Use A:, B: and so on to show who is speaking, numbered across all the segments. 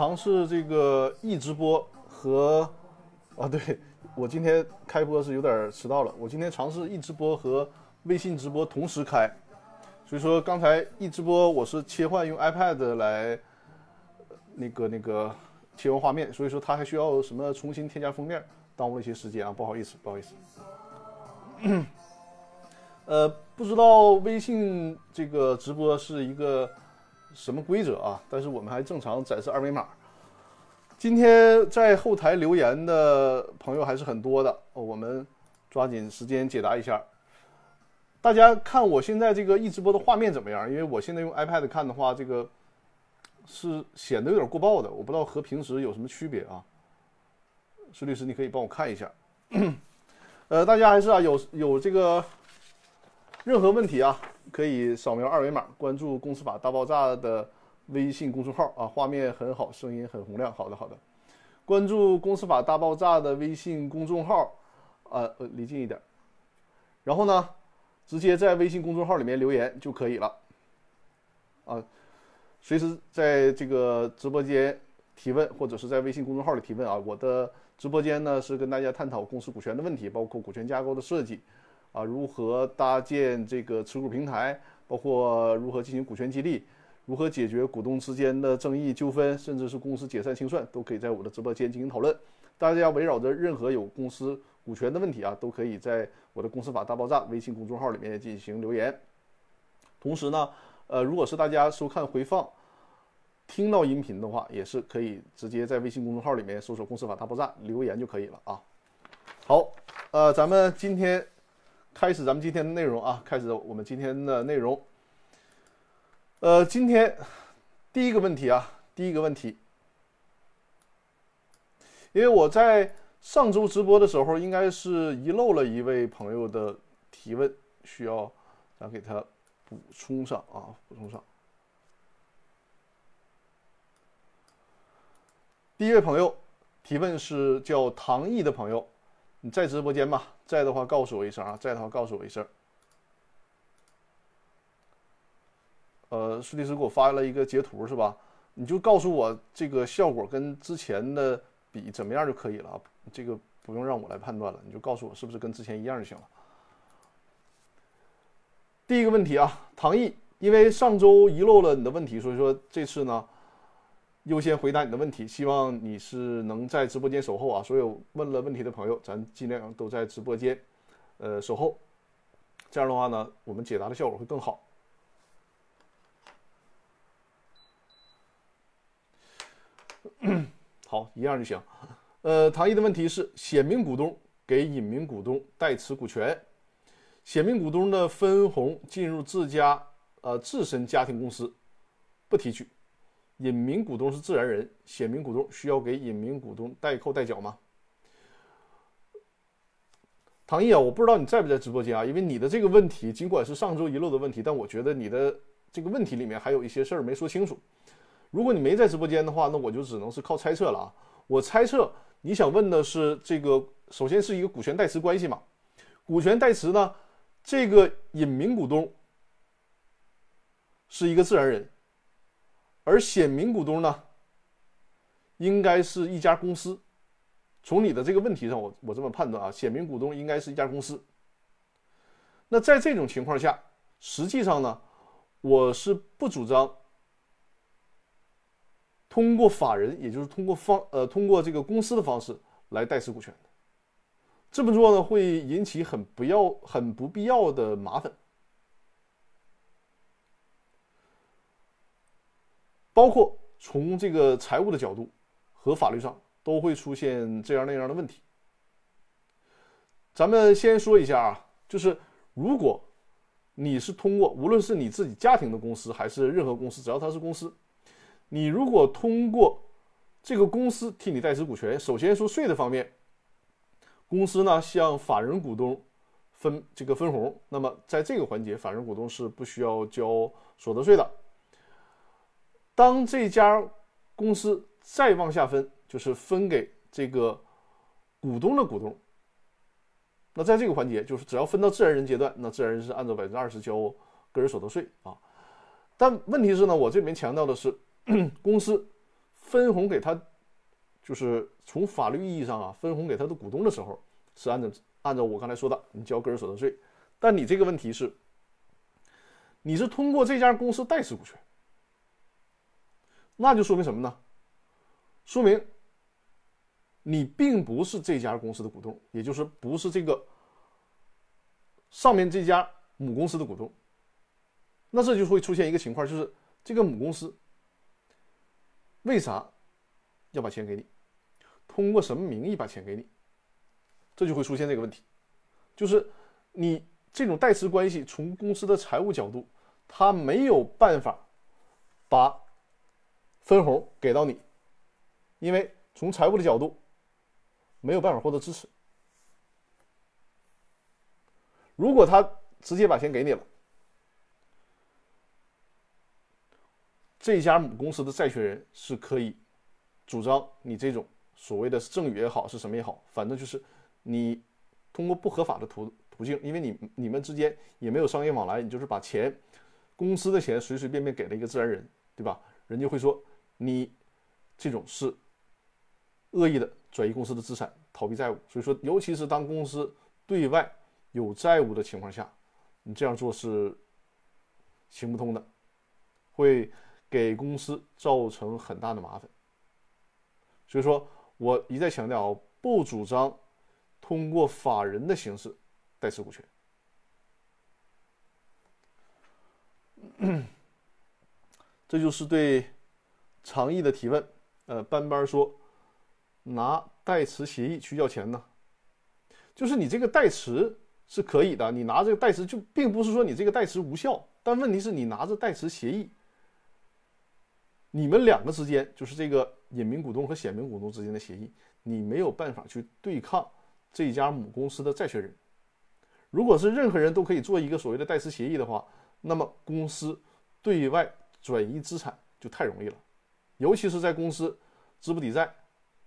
A: 尝试这个易直播和啊，对我今天开播是有点迟到了。我今天尝试易直播和微信直播同时开，所以说刚才易直播我是切换用 iPad 来那个那个切换画面，所以说它还需要什么重新添加封面，耽误了一些时间啊，不好意思，不好意思。呃，不知道微信这个直播是一个什么规则啊？但是我们还正常展示二维码。今天在后台留言的朋友还是很多的，我们抓紧时间解答一下。大家看我现在这个一直播的画面怎么样？因为我现在用 iPad 看的话，这个是显得有点过曝的，我不知道和平时有什么区别啊？孙律师，你可以帮我看一下。呃，大家还是啊，有有这个。任何问题啊，可以扫描二维码关注“公司法大爆炸”的微信公众号啊，画面很好，声音很洪亮。好的，好的，关注“公司法大爆炸”的微信公众号，啊，呃，离近一点，然后呢，直接在微信公众号里面留言就可以了。啊，随时在这个直播间提问，或者是在微信公众号里提问啊。我的直播间呢是跟大家探讨公司股权的问题，包括股权架构的设计。啊，如何搭建这个持股平台？包括如何进行股权激励？如何解决股东之间的争议纠纷？甚至是公司解散清算，都可以在我的直播间进行讨论。大家围绕着任何有公司股权的问题啊，都可以在我的《公司法大爆炸》微信公众号里面进行留言。同时呢，呃，如果是大家收看回放听到音频的话，也是可以直接在微信公众号里面搜索“公司法大爆炸”留言就可以了啊。好，呃，咱们今天。开始咱们今天的内容啊，开始我们今天的内容。呃，今天第一个问题啊，第一个问题，因为我在上周直播的时候，应该是遗漏了一位朋友的提问，需要咱给他补充上啊，补充上。第一位朋友提问是叫唐毅的朋友。你在直播间吗？在的话告诉我一声啊！在的话告诉我一声。呃，苏律师给我发了一个截图是吧？你就告诉我这个效果跟之前的比怎么样就可以了！这个不用让我来判断了，你就告诉我是不是跟之前一样就行了。第一个问题啊，唐毅，因为上周遗漏了你的问题，所以说这次呢。优先回答你的问题，希望你是能在直播间守候啊！所有问了问题的朋友，咱尽量都在直播间，呃，守候。这样的话呢，我们解答的效果会更好。好，一样就行。呃，唐毅的问题是：显名股东给隐名股东代持股权，显名股东的分红进入自家呃自身家庭公司，不提取。隐名股东是自然人，显名股东需要给隐名股东代扣代缴吗？唐毅啊，我不知道你在不在直播间啊，因为你的这个问题尽管是上周遗漏的问题，但我觉得你的这个问题里面还有一些事儿没说清楚。如果你没在直播间的话，那我就只能是靠猜测了啊。我猜测你想问的是这个，首先是一个股权代持关系嘛？股权代持呢，这个隐名股东是一个自然人。而显名股东呢，应该是一家公司。从你的这个问题上，我我这么判断啊，显名股东应该是一家公司。那在这种情况下，实际上呢，我是不主张通过法人，也就是通过方呃通过这个公司的方式来代持股权的。这么做呢，会引起很不要很不必要的麻烦。包括从这个财务的角度和法律上都会出现这样那样的问题。咱们先说一下啊，就是如果你是通过无论是你自己家庭的公司还是任何公司，只要它是公司，你如果通过这个公司替你代持股权，首先说税的方面，公司呢向法人股东分这个分红，那么在这个环节，法人股东是不需要交所得税的。当这家公司再往下分，就是分给这个股东的股东。那在这个环节，就是只要分到自然人阶段，那自然人是按照百分之二十交个人所得税啊。但问题是呢，我这里面强调的是，公司分红给他，就是从法律意义上啊，分红给他的股东的时候，是按照按照我刚才说的，你交个人所得税。但你这个问题是，你是通过这家公司代持股权，那就说明什么呢？说明你并不是这家公司的股东，也就是不是这个上面这家母公司的股东。那这就会出现一个情况，就是这个母公司为啥要把钱给你？通过什么名义把钱给你？这就会出现这个问题，就是你这种代持关系，从公司的财务角度，他没有办法把分红给到你，因为从财务的角度没有办法获得支持。如果他直接把钱给你了。这家母公司的债权人是可以主张你这种所谓的赠与也好，是什么也好，反正就是你通过不合法的途途径，因为你你们之间也没有商业往来，你就是把钱公司的钱随随便便给了一个自然人，对吧？人家会说你这种是恶意的转移公司的资产，逃避债务。所以说，尤其是当公司对外有债务的情况下，你这样做是行不通的，会。给公司造成很大的麻烦，所以说我一再强调，不主张通过法人的形式代持股权。这就是对长义的提问。呃，班班说拿代持协议去要钱呢，就是你这个代持是可以的，你拿这个代持就并不是说你这个代持无效，但问题是你拿着代持协议。你们两个之间就是这个隐名股东和显名股东之间的协议，你没有办法去对抗这家母公司的债权人。如果是任何人都可以做一个所谓的代持协议的话，那么公司对外转移资产就太容易了。尤其是在公司资不抵债、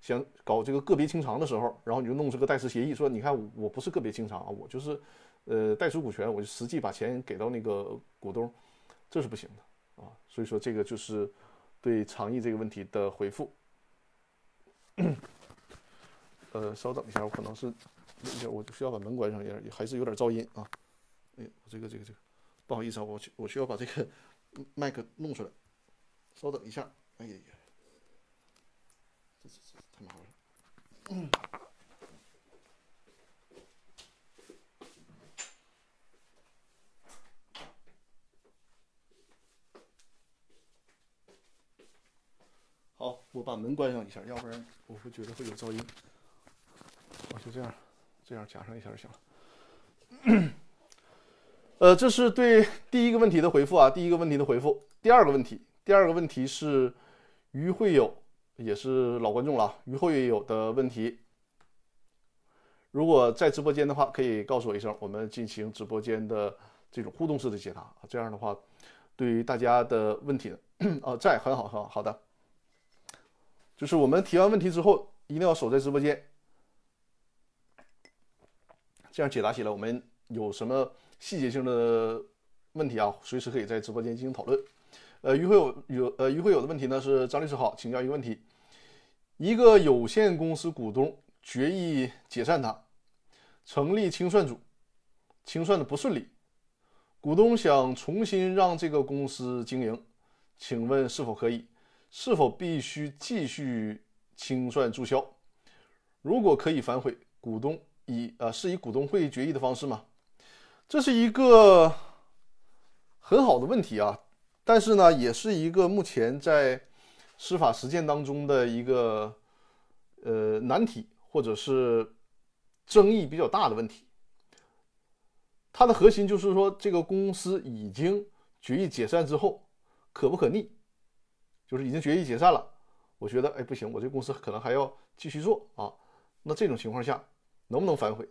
A: 想搞这个个别清偿的时候，然后你就弄这个代持协议，说你看我不是个别清偿啊，我就是呃代持股权，我就实际把钱给到那个股东，这是不行的啊。所以说这个就是。对长义这个问题的回复，呃，稍等一下，我可能是，我需要把门关上一下，还是有点噪音啊。哎，我这个这个这个，不好意思啊，我我需要把这个麦克弄出来，稍等一下。哎呀呀，这这这太麻烦了。嗯好，我把门关上一下，要不然我会觉得会有噪音。我就这样，这样夹上一下就行了。呃，这是对第一个问题的回复啊，第一个问题的回复。第二个问题，第二个问题是于会友，也是老观众了，于会友的问题。如果在直播间的话，可以告诉我一声，我们进行直播间的这种互动式的解答。这样的话，对于大家的问题，啊，在很好，很好，好的。就是我们提完问题之后，一定要守在直播间，这样解答起来，我们有什么细节性的问题啊，随时可以在直播间进行讨论。呃，于会有有呃于会有的问题呢是张律师好，请教一个问题：一个有限公司股东决议解散它，成立清算组，清算的不顺利，股东想重新让这个公司经营，请问是否可以？是否必须继续清算注销？如果可以反悔，股东以呃是以股东会决议的方式吗？这是一个很好的问题啊，但是呢，也是一个目前在司法实践当中的一个呃难题，或者是争议比较大的问题。它的核心就是说，这个公司已经决议解散之后，可不可逆？就是已经决议解散了，我觉得哎不行，我这公司可能还要继续做啊。那这种情况下，能不能反悔？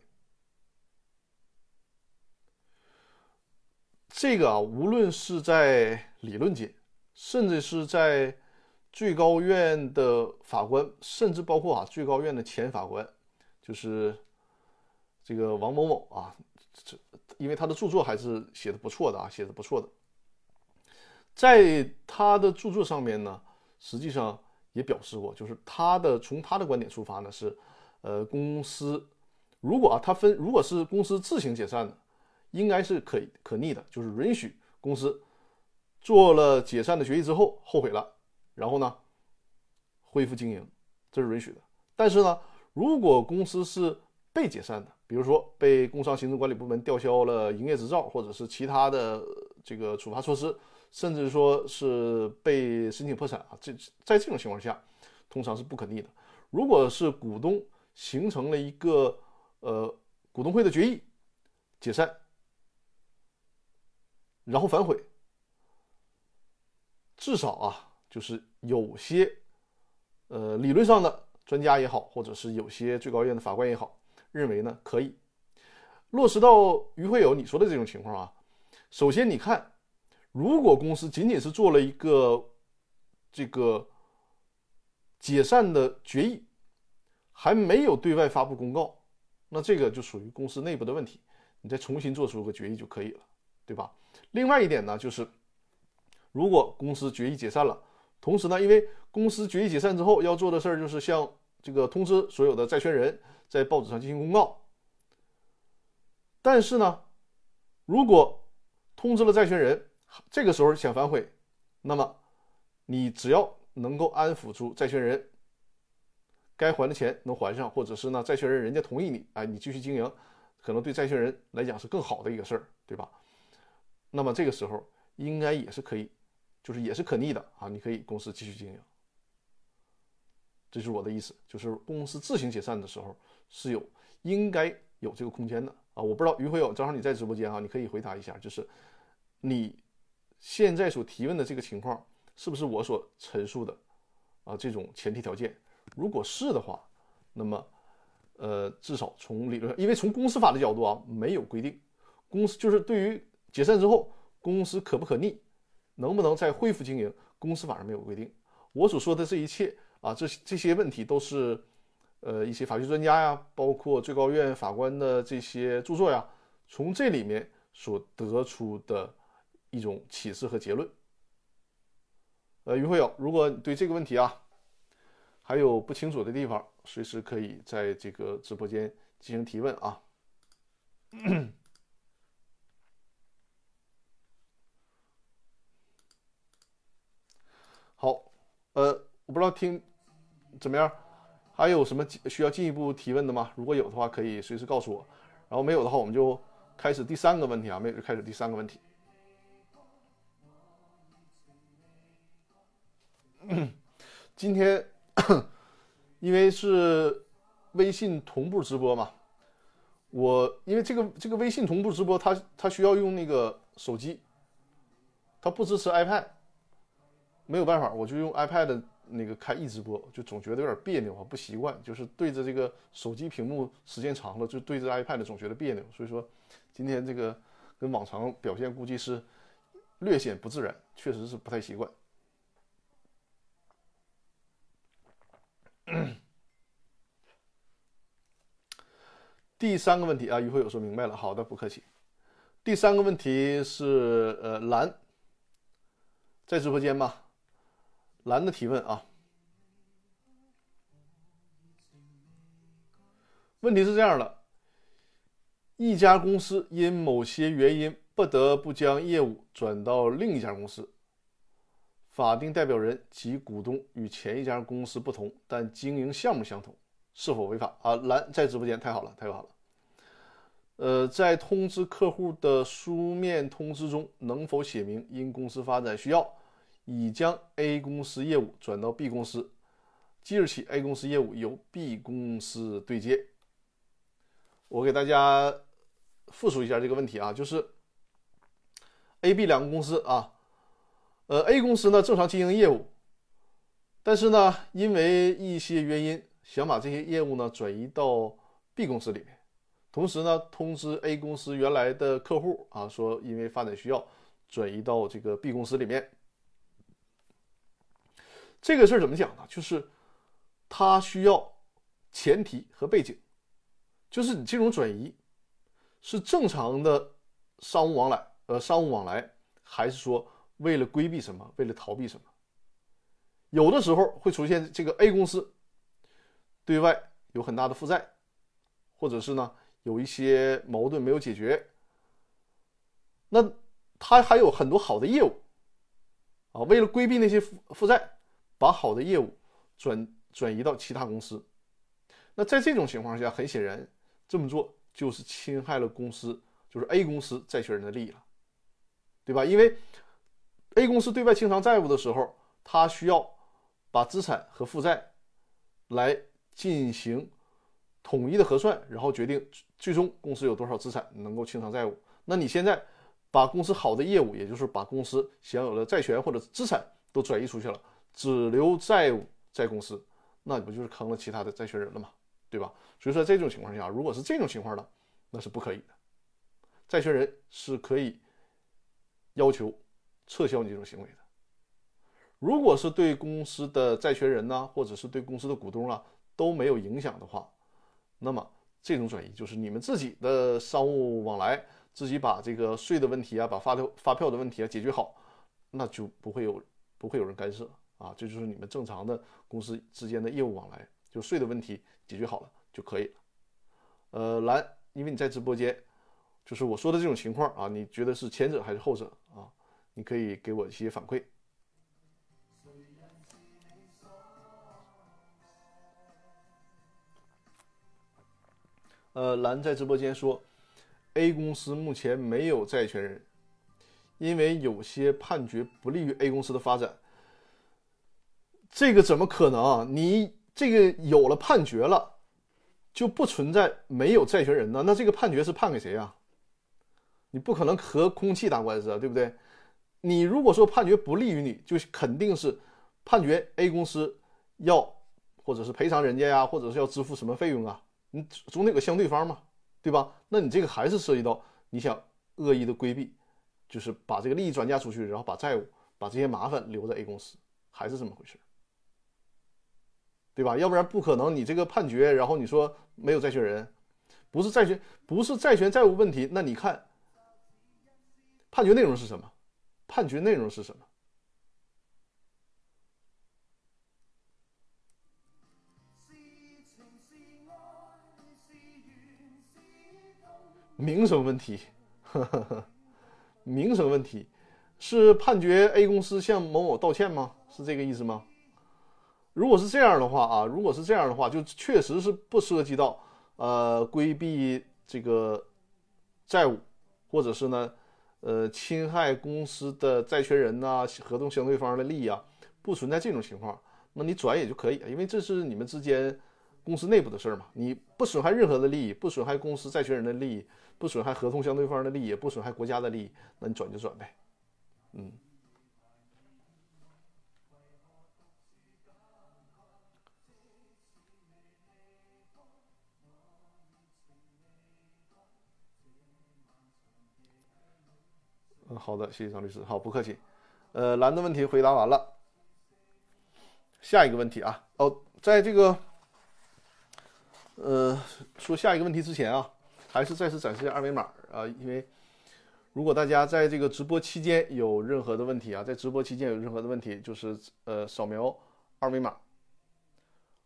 A: 这个啊，无论是在理论界，甚至是在最高院的法官，甚至包括啊最高院的前法官，就是这个王某某啊，这因为他的著作还是写的不错的啊，写的不错的。在他的著作上面呢，实际上也表示过，就是他的从他的观点出发呢是，呃，公司如果啊他分如果是公司自行解散的，应该是可以可逆的，就是允许公司做了解散的决议之后后悔了，然后呢恢复经营，这是允许的。但是呢，如果公司是被解散的，比如说被工商行政管理部门吊销了营业执照，或者是其他的这个处罚措施，甚至说是被申请破产啊，这在这种情况下，通常是不可逆的。如果是股东形成了一个呃股东会的决议解散，然后反悔，至少啊，就是有些呃理论上的专家也好，或者是有些最高院的法官也好。认为呢可以落实到于会友你说的这种情况啊。首先，你看，如果公司仅仅是做了一个这个解散的决议，还没有对外发布公告，那这个就属于公司内部的问题，你再重新做出个决议就可以了，对吧？另外一点呢，就是如果公司决议解散了，同时呢，因为公司决议解散之后要做的事儿就是向这个通知所有的债权人。在报纸上进行公告，但是呢，如果通知了债权人，这个时候想反悔，那么你只要能够安抚住债权人，该还的钱能还上，或者是呢，债权人人家同意你，哎，你继续经营，可能对债权人来讲是更好的一个事儿，对吧？那么这个时候应该也是可以，就是也是可逆的啊，你可以公司继续经营。这是我的意思，就是公司自行解散的时候。是有应该有这个空间的啊！我不知道于辉友，正好你在直播间啊，你可以回答一下，就是你现在所提问的这个情况，是不是我所陈述的啊？这种前提条件，如果是的话，那么呃，至少从理论上，因为从公司法的角度啊，没有规定公司就是对于解散之后公司可不可逆，能不能再恢复经营，公司法上没有规定。我所说的这一切啊，这这些问题都是。呃，一些法律专家呀，包括最高院法官的这些著作呀，从这里面所得出的一种启示和结论。呃，于会友，如果你对这个问题啊还有不清楚的地方，随时可以在这个直播间进行提问啊。好，呃，我不知道听怎么样。还有什么需要进一步提问的吗？如果有的话，可以随时告诉我。然后没有的话，我们就开始第三个问题啊，没有就开始第三个问题。今天因为是微信同步直播嘛，我因为这个这个微信同步直播，它它需要用那个手机，它不支持 iPad，没有办法，我就用 iPad。那个开一直播就总觉得有点别扭啊，不习惯，就是对着这个手机屏幕时间长了，就对着 iPad 总觉得别扭。所以说，今天这个跟往常表现估计是略显不自然，确实是不太习惯。第三个问题啊，于会友说明白了，好的，不客气。第三个问题是呃，蓝在直播间吗？蓝的提问啊，问题是这样的：一家公司因某些原因不得不将业务转到另一家公司，法定代表人及股东与前一家公司不同，但经营项目相同，是否违法？啊，蓝在直播间，太好了，太好了。呃，在通知客户的书面通知中，能否写明因公司发展需要？已将 A 公司业务转到 B 公司，即日起 A 公司业务由 B 公司对接。我给大家复述一下这个问题啊，就是 A、B 两个公司啊，呃，A 公司呢正常经营业务，但是呢，因为一些原因想把这些业务呢转移到 B 公司里面，同时呢通知 A 公司原来的客户啊，说因为发展需要转移到这个 B 公司里面。这个事儿怎么讲呢？就是它需要前提和背景，就是你金融转移是正常的商务往来，呃，商务往来，还是说为了规避什么，为了逃避什么？有的时候会出现这个 A 公司对外有很大的负债，或者是呢有一些矛盾没有解决，那他还有很多好的业务啊，为了规避那些负负债，把好的业务转转移到其他公司。那在这种情况下，很显然这么做就是侵害了公司，就是 A 公司债权人的利益了，对吧？因为 A 公司对外清偿债务的时候，他需要把资产和负债来进行统一的核算，然后决定最终公司有多少资产能够清偿债务。那你现在把公司好的业务，也就是把公司享有的债权或者资产都转移出去了，只留债务在公司，那不就是坑了其他的债权人了吗？对吧？所以说这种情况下，如果是这种情况的，那是不可以的。债权人是可以要求撤销你这种行为的。如果是对公司的债权人呢，或者是对公司的股东啊都没有影响的话，那么这种转移就是你们自己的商务往来，自己把这个税的问题啊，把发票发票的问题啊解决好，那就不会有不会有人干涉啊。这就是你们正常的公司之间的业务往来。就税的问题解决好了就可以了。呃，蓝，因为你在直播间，就是我说的这种情况啊，你觉得是前者还是后者啊？你可以给我一些反馈。呃，蓝在直播间说，A 公司目前没有债权人，因为有些判决不利于 A 公司的发展。这个怎么可能？你？这个有了判决了，就不存在没有债权人呢？那这个判决是判给谁啊？你不可能和空气打官司啊，对不对？你如果说判决不利于你，就肯定是判决 A 公司要或者是赔偿人家呀，或者是要支付什么费用啊？你总得有个相对方嘛，对吧？那你这个还是涉及到你想恶意的规避，就是把这个利益转嫁出去，然后把债务、把这些麻烦留在 A 公司，还是这么回事。对吧？要不然不可能。你这个判决，然后你说没有债权人，不是债权，不是债权债务问题。那你看，判决内容是什么？判决内容是什么？名声问题，名声问题，是判决 A 公司向某某道歉吗？是这个意思吗？如果是这样的话啊，如果是这样的话，就确实是不涉及到呃规避这个债务，或者是呢呃侵害公司的债权人呐、合同相对方的利益啊，不存在这种情况，那你转也就可以，因为这是你们之间公司内部的事儿嘛，你不损害任何的利益，不损害公司债权人的利益，不损害合同相对方的利益，也不损害国家的利益，那你转就转呗，嗯。好的，谢谢张律师。好，不客气。呃，蓝的问题回答完了，下一个问题啊。哦，在这个呃说下一个问题之前啊，还是再次展示一下二维码啊，因为如果大家在这个直播期间有任何的问题啊，在直播期间有任何的问题，就是呃扫描二维码，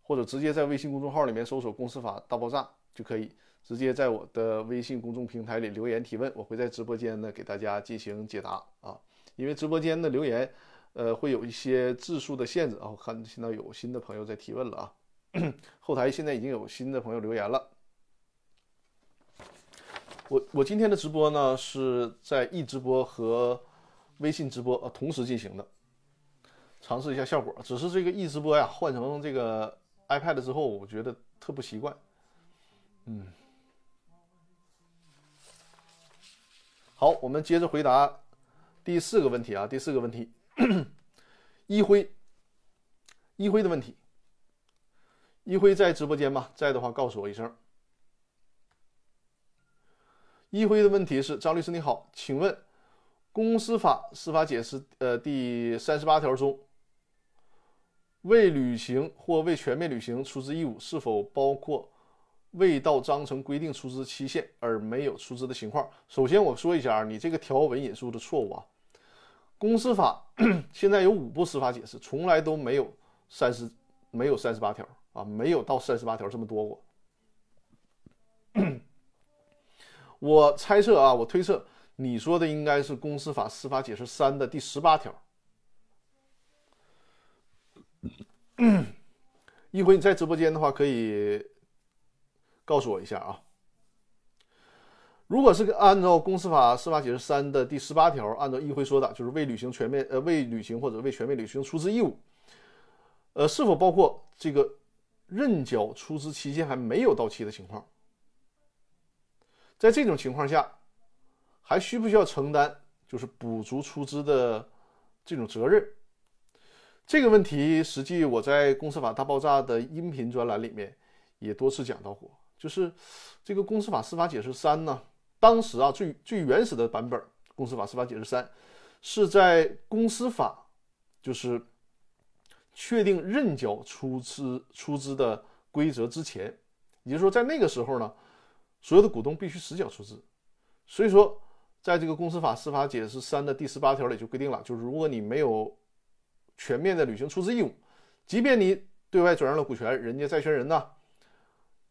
A: 或者直接在微信公众号里面搜索“公司法大爆炸”就可以。直接在我的微信公众平台里留言提问，我会在直播间呢给大家进行解答啊。因为直播间的留言，呃，会有一些字数的限制啊。我看现在有新的朋友在提问了啊，后台现在已经有新的朋友留言了。我我今天的直播呢是在易直播和微信直播呃同时进行的，尝试一下效果。只是这个易直播呀换成这个 iPad 之后，我觉得特不习惯，嗯。好，我们接着回答第四个问题啊，第四个问题，一辉，一辉的问题，一辉在直播间吗？在的话，告诉我一声。一辉的问题是：张律师你好，请问公司法司法解释呃第三十八条中，未履行或未全面履行出资义务，是否包括？未到章程规定出资期限而没有出资的情况，首先我说一下啊，你这个条文引述的错误啊。公司法 现在有五部司法解释，从来都没有三十，没有三十八条啊，没有到三十八条这么多过。我猜测啊，我推测你说的应该是《公司法司法解释三》的第十八条。一辉，你在直播间的话，可以告诉我一下啊。如果是按照《公司法司法解释三》的第十八条，按照一辉说的，就是未履行全面呃未履行或者未全面履行出资义务，呃，是否包括这个认缴出资期限还没有到期的情况？在这种情况下，还需不需要承担就是补足出资的这种责任？这个问题，实际我在《公司法大爆炸》的音频专栏里面也多次讲到过。就是这个《公司法司法解释三》呢，当时啊最最原始的版本《公司法司法解释三》是在公司法就是确定认缴出资出资的规则之前，也就是说在那个时候呢。所有的股东必须实缴出资，所以说，在这个公司法司法解释三的第十八条里就规定了，就是如果你没有全面的履行出资义务，即便你对外转让了股权，人家债权人呢，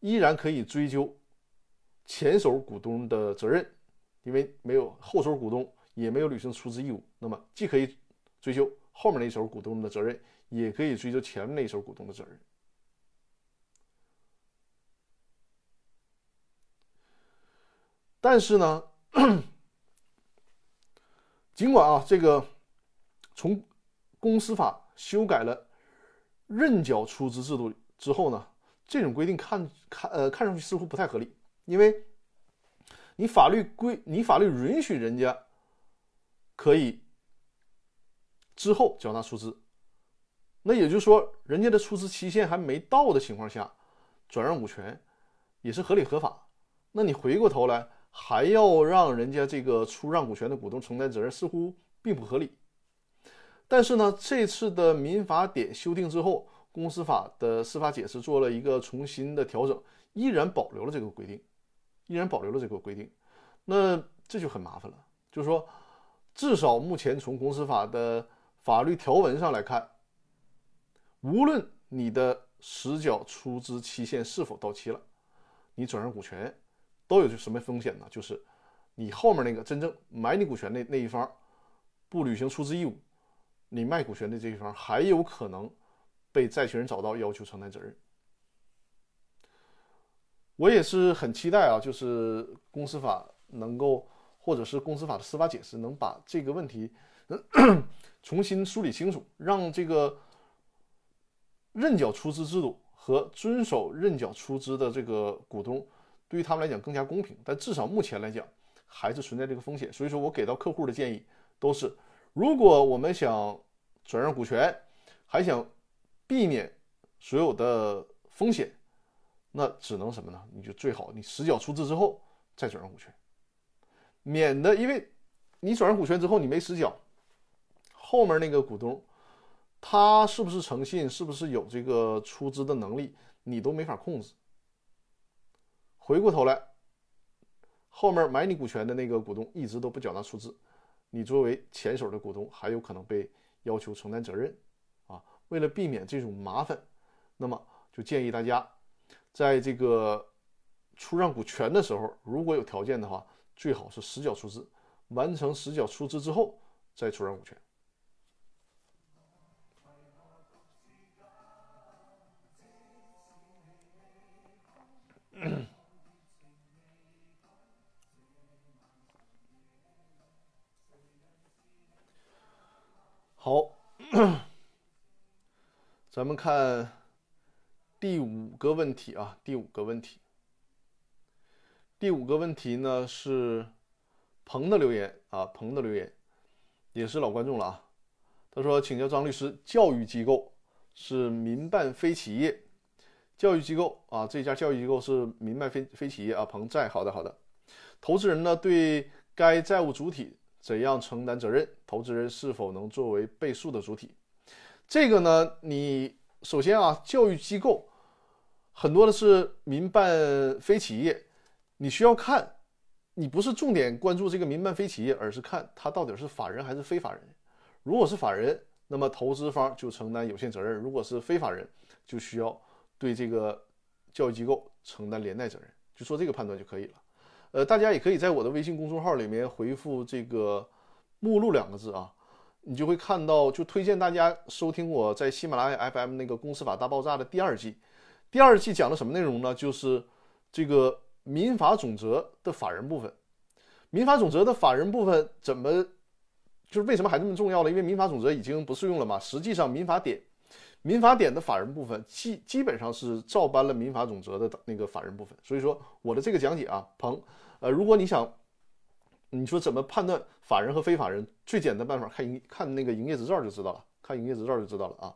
A: 依然可以追究前手股东的责任，因为没有后手股东也没有履行出资义务，那么既可以追究后面那手股东的责任，也可以追究前面那手股东的责任。但是呢，尽管啊，这个从公司法修改了认缴出资制度之后呢，这种规定看看呃看上去似乎不太合理，因为你法律规你法律允许人家可以之后缴纳出资，那也就是说，人家的出资期限还没到的情况下转让股权也是合理合法。那你回过头来。还要让人家这个出让股权的股东承担责任，似乎并不合理。但是呢，这次的民法典修订之后，公司法的司法解释做了一个重新的调整，依然保留了这个规定，依然保留了这个规定。那这就很麻烦了，就是说，至少目前从公司法的法律条文上来看，无论你的实缴出资期限是否到期了，你转让股权。都有什么风险呢？就是你后面那个真正买你股权那那一方不履行出资义务，你卖股权的这一方还有可能被债权人找到要求承担责任。我也是很期待啊，就是公司法能够，或者是公司法的司法解释能把这个问题 重新梳理清楚，让这个认缴出资制度和遵守认缴出资的这个股东。对于他们来讲更加公平，但至少目前来讲还是存在这个风险。所以说我给到客户的建议都是：如果我们想转让股权，还想避免所有的风险，那只能什么呢？你就最好你实缴出资之后再转让股权，免得因为你转让股权之后你没实缴，后面那个股东他是不是诚信，是不是有这个出资的能力，你都没法控制。回过头来，后面买你股权的那个股东一直都不缴纳出资，你作为前手的股东还有可能被要求承担责任，为了避免这种麻烦，那么就建议大家，在这个出让股权的时候，如果有条件的话，最好是实缴出资，完成实缴出资之后再出让股权。好，咱们看第五个问题啊，第五个问题，第五个问题呢是鹏的留言啊，鹏的留言也是老观众了啊。他说：“请教张律师，教育机构是民办非企业，教育机构啊，这家教育机构是民办非非企业啊。”鹏在，好的好的。投资人呢对该债务主体。怎样承担责任？投资人是否能作为被诉的主体？这个呢？你首先啊，教育机构很多的是民办非企业，你需要看，你不是重点关注这个民办非企业，而是看它到底是法人还是非法人。如果是法人，那么投资方就承担有限责任；如果是非法人，就需要对这个教育机构承担连带责任。就做这个判断就可以了。呃，大家也可以在我的微信公众号里面回复这个“目录”两个字啊，你就会看到，就推荐大家收听我在喜马拉雅 FM 那个《公司法大爆炸》的第二季。第二季讲的什么内容呢？就是这个民法总则的法人部分。民法总则的法人部分怎么，就是为什么还这么重要呢？因为民法总则已经不适用了嘛。实际上，民法典。民法典的法人部分基基本上是照搬了民法总则的那个法人部分，所以说我的这个讲解啊，鹏，呃，如果你想，你说怎么判断法人和非法人，最简单办法看营看那个营业执照就知道了，看营业执照就知道了啊，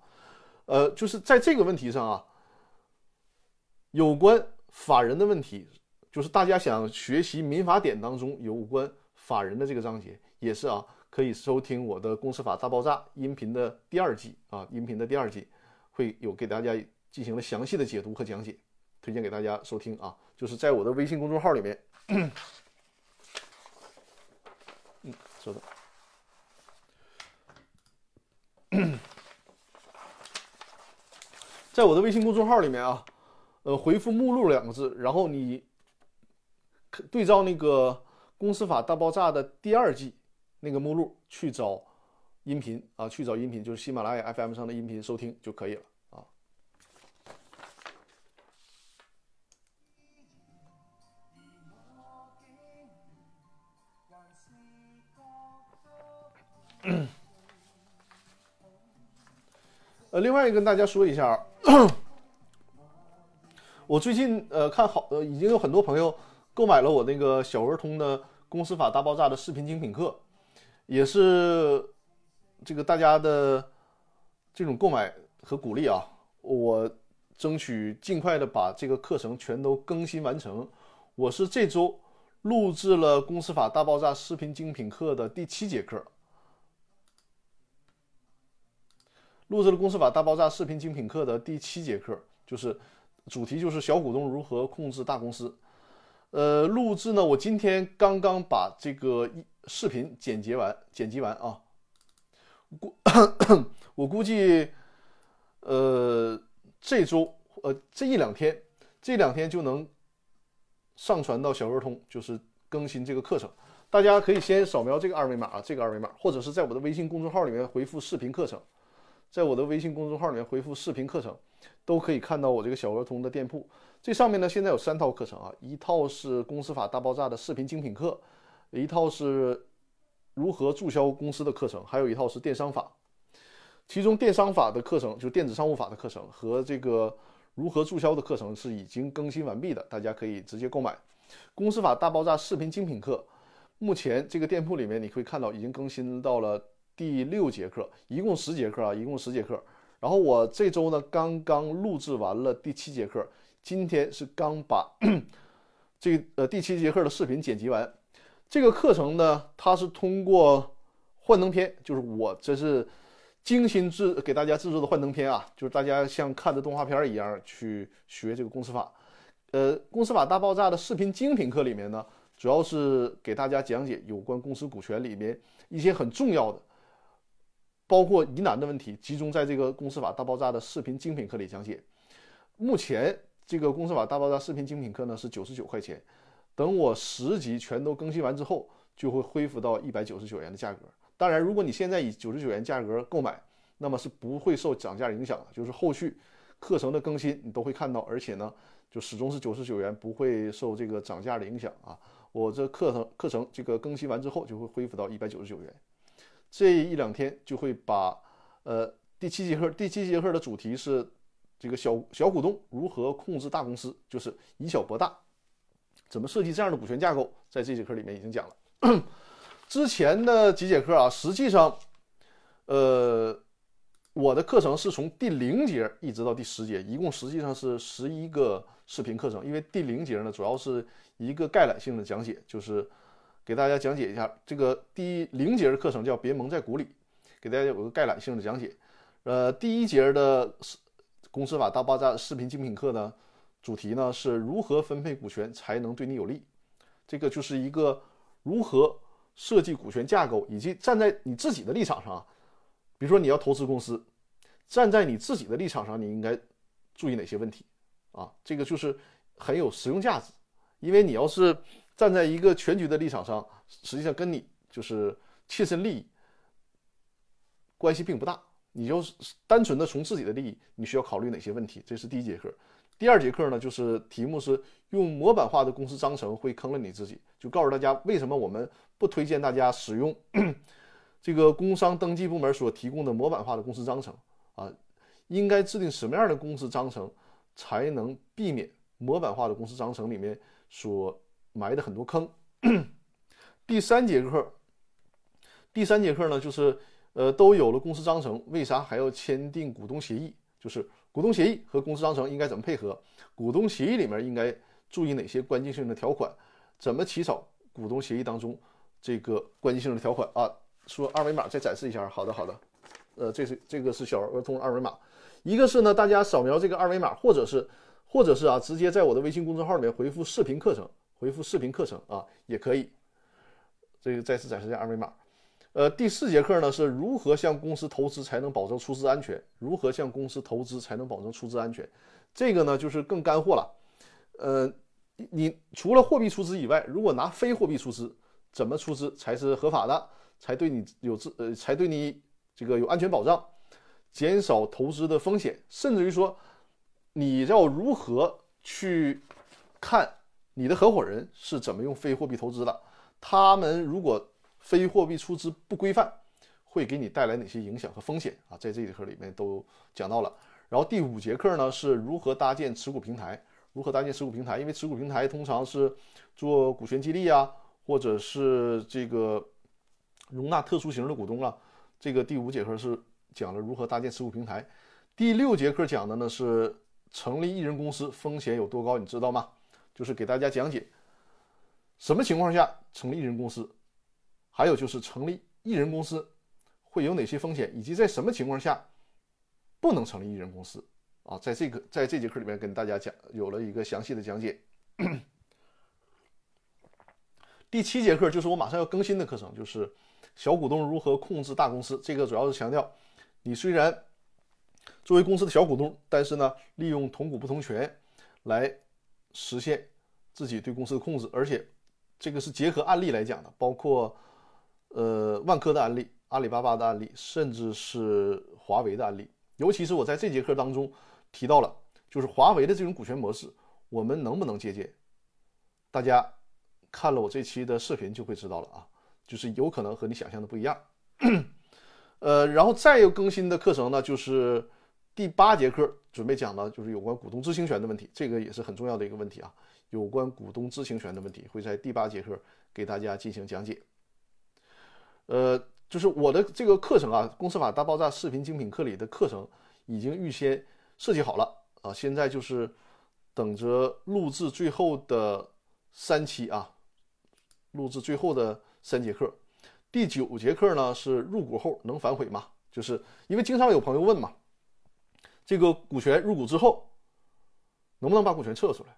A: 呃，就是在这个问题上啊，有关法人的问题，就是大家想学习民法典当中有关法人的这个章节，也是啊，可以收听我的《公司法大爆炸》音频的第二季啊，音频的第二季。会有给大家进行了详细的解读和讲解，推荐给大家收听啊，就是在我的微信公众号里面。嗯，收到。在我的微信公众号里面啊，呃，回复“目录”两个字，然后你对照那个《公司法大爆炸》的第二季那个目录去找音频啊，去找音频，就是喜马拉雅 FM 上的音频收听就可以了。另外跟大家说一下，我最近呃看好呃已经有很多朋友购买了我那个小儿通的公司法大爆炸的视频精品课，也是这个大家的这种购买和鼓励啊，我争取尽快的把这个课程全都更新完成。我是这周录制了公司法大爆炸视频精品课的第七节课。录制了《公司法大爆炸》视频精品课的第七节课，就是主题就是小股东如何控制大公司。呃，录制呢，我今天刚刚把这个视频剪辑完，剪辑完啊。估 我估计，呃，这周呃这一两天，这两天就能上传到小儿通，就是更新这个课程。大家可以先扫描这个二维码啊，这个二维码，或者是在我的微信公众号里面回复“视频课程”。在我的微信公众号里面回复“视频课程”，都可以看到我这个小儿童的店铺。这上面呢，现在有三套课程啊，一套是《公司法大爆炸》的视频精品课，一套是如何注销公司的课程，还有一套是电商法。其中电商法的课程，就电子商务法的课程和这个如何注销的课程是已经更新完毕的，大家可以直接购买。《公司法大爆炸》视频精品课，目前这个店铺里面你可以看到已经更新到了。第六节课，一共十节课啊，一共十节课。然后我这周呢，刚刚录制完了第七节课，今天是刚把 这呃第七节课的视频剪辑完。这个课程呢，它是通过幻灯片，就是我这是精心制给大家制作的幻灯片啊，就是大家像看的动画片一样去学这个公司法。呃，公司法大爆炸的视频精品课里面呢，主要是给大家讲解有关公司股权里面一些很重要的。包括疑难的问题，集中在这个公司法大爆炸的视频精品课里讲解。目前这个公司法大爆炸视频精品课呢是九十九块钱，等我十集全都更新完之后，就会恢复到一百九十九元的价格。当然，如果你现在以九十九元价格购买，那么是不会受涨价影响的，就是后续课程的更新你都会看到，而且呢，就始终是九十九元，不会受这个涨价的影响啊。我这课程课程这个更新完之后，就会恢复到一百九十九元。这一两天就会把，呃，第七节课第七节课的主题是这个小小股东如何控制大公司，就是以小博大，怎么设计这样的股权架构，在这节课里面已经讲了。之前的几节课啊，实际上，呃，我的课程是从第零节一直到第十节，一共实际上是十一个视频课程，因为第零节呢，主要是一个概览性的讲解，就是。给大家讲解一下这个第零节的课程，叫“别蒙在鼓里”，给大家有个概览性的讲解。呃，第一节的公司法大爆炸视频精品课呢，主题呢是如何分配股权才能对你有利。这个就是一个如何设计股权架构，以及站在你自己的立场上，比如说你要投资公司，站在你自己的立场上，你应该注意哪些问题啊？这个就是很有实用价值，因为你要是站在一个全局的立场上，实际上跟你就是切身利益关系并不大。你就是单纯的从自己的利益，你需要考虑哪些问题？这是第一节课。第二节课呢，就是题目是用模板化的公司章程会坑了你自己，就告诉大家为什么我们不推荐大家使用 这个工商登记部门所提供的模板化的公司章程啊？应该制定什么样的公司章程才能避免模板化的公司章程里面所埋的很多坑？第三节课，第三节课呢，就是呃，都有了公司章程，为啥还要签订股东协议？就是。股东协议和公司章程应该怎么配合？股东协议里面应该注意哪些关键性的条款？怎么起草股东协议当中这个关键性的条款啊？说二维码再展示一下。好的，好的。呃，这是这个是小儿童二维码。一个是呢，大家扫描这个二维码，或者是或者是啊，直接在我的微信公众号里面回复“视频课程”，回复“视频课程”啊，也可以。这个再次展示一下二维码。呃，第四节课呢是如何向公司投资才能保证出资安全？如何向公司投资才能保证出资安全？这个呢就是更干货了。呃，你除了货币出资以外，如果拿非货币出资，怎么出资才是合法的？才对你有资呃，才对你这个有安全保障，减少投资的风险。甚至于说，你要如何去看你的合伙人是怎么用非货币投资的？他们如果非货币出资不规范，会给你带来哪些影响和风险啊？在这节课里面都讲到了。然后第五节课呢，是如何搭建持股平台？如何搭建持股平台？因为持股平台通常是做股权激励啊，或者是这个容纳特殊型的股东啊。这个第五节课是讲了如何搭建持股平台。第六节课讲的呢是成立一人公司风险有多高，你知道吗？就是给大家讲解什么情况下成立一人公司。还有就是成立艺人公司会有哪些风险，以及在什么情况下不能成立艺人公司啊？在这个在这节课里面跟大家讲有了一个详细的讲解。第七节课就是我马上要更新的课程，就是小股东如何控制大公司。这个主要是强调，你虽然作为公司的小股东，但是呢，利用同股不同权来实现自己对公司的控制，而且这个是结合案例来讲的，包括。呃，万科的案例、阿里巴巴的案例，甚至是华为的案例，尤其是我在这节课当中提到了，就是华为的这种股权模式，我们能不能借鉴？大家看了我这期的视频就会知道了啊，就是有可能和你想象的不一样。呃，然后再有更新的课程呢，就是第八节课准备讲的，就是有关股东知情权的问题，这个也是很重要的一个问题啊，有关股东知情权的问题，会在第八节课给大家进行讲解。呃，就是我的这个课程啊，《公司法大爆炸》视频精品课里的课程已经预先设计好了啊，现在就是等着录制最后的三期啊，录制最后的三节课。第九节课呢是入股后能反悔吗？就是因为经常有朋友问嘛，这个股权入股之后能不能把股权撤出来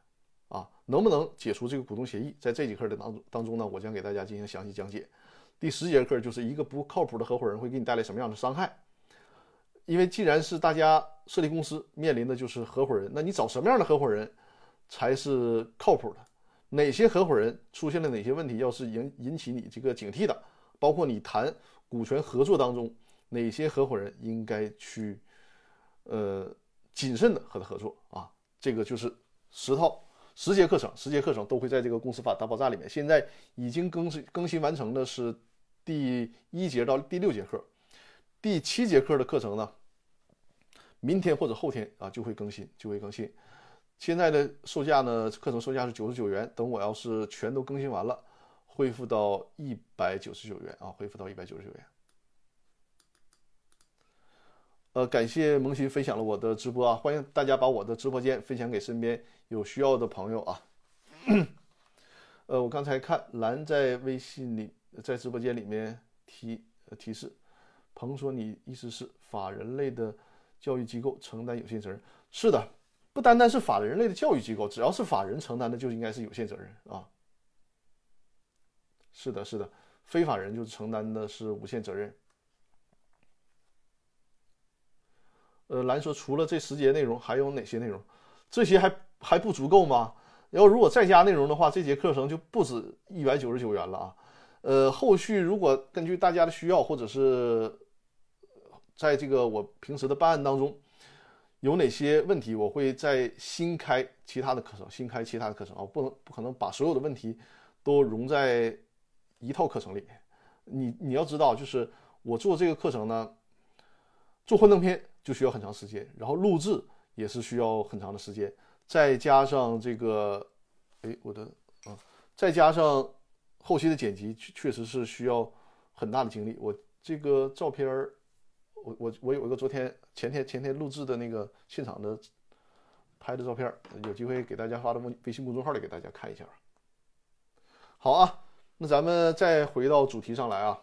A: 啊？能不能解除这个股东协议？在这节课的当中当中呢，我将给大家进行详细讲解。第十节课就是一个不靠谱的合伙人会给你带来什么样的伤害？因为既然是大家设立公司面临的就是合伙人，那你找什么样的合伙人才是靠谱的？哪些合伙人出现了哪些问题，要是引引起你这个警惕的？包括你谈股权合作当中，哪些合伙人应该去呃谨慎的和他合作啊？这个就是十套十节课程，十节课程都会在这个公司法大爆炸里面。现在已经更新更新完成的是。第一节到第六节课，第七节课的课程呢，明天或者后天啊就会更新，就会更新。现在的售价呢，课程售价是九十九元，等我要是全都更新完了，恢复到一百九十九元啊，恢复到一百九十九元。呃，感谢萌新分享了我的直播啊，欢迎大家把我的直播间分享给身边有需要的朋友啊。呃，我刚才看蓝在微信里。在直播间里面提提示，鹏说：“你意思是法人类的教育机构承担有限责任？是的，不单单是法人类的教育机构，只要是法人承担的就应该是有限责任啊。是的，是的，非法人就承担的是无限责任。呃，来说除了这十节内容还有哪些内容？这些还还不足够吗？要如果再加内容的话，这节课程就不止一百九十九元了啊。呃，后续如果根据大家的需要，或者是在这个我平时的办案当中有哪些问题，我会再新开其他的课程，新开其他的课程啊，不能不可能把所有的问题都融在一套课程里面。你你要知道，就是我做这个课程呢，做幻灯片就需要很长时间，然后录制也是需要很长的时间，再加上这个，哎，我的啊，再加上后期的剪辑，确确实是需要很大的精力。我这个照片儿，我我我有一个昨天前天前天录制的那个现场的拍的照片，有机会给大家发到微微信公众号里给大家看一下。好啊。那咱们再回到主题上来啊，